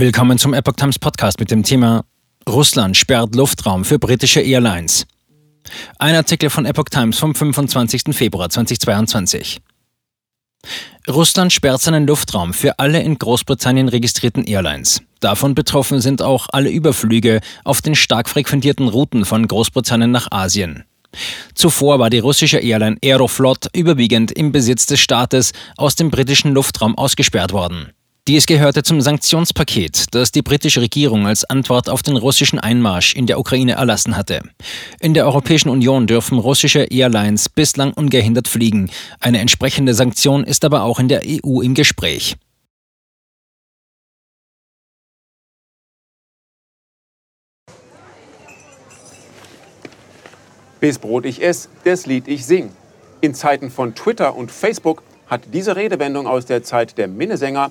Willkommen zum Epoch Times Podcast mit dem Thema Russland sperrt Luftraum für britische Airlines. Ein Artikel von Epoch Times vom 25. Februar 2022. Russland sperrt seinen Luftraum für alle in Großbritannien registrierten Airlines. Davon betroffen sind auch alle Überflüge auf den stark frequentierten Routen von Großbritannien nach Asien. Zuvor war die russische Airline Aeroflot überwiegend im Besitz des Staates aus dem britischen Luftraum ausgesperrt worden. Dies gehörte zum Sanktionspaket, das die britische Regierung als Antwort auf den russischen Einmarsch in der Ukraine erlassen hatte. In der Europäischen Union dürfen russische Airlines bislang ungehindert fliegen. Eine entsprechende Sanktion ist aber auch in der EU im Gespräch. Bis Brot ich ess, das Lied ich sing. In Zeiten von Twitter und Facebook hat diese Redewendung aus der Zeit der Minnesänger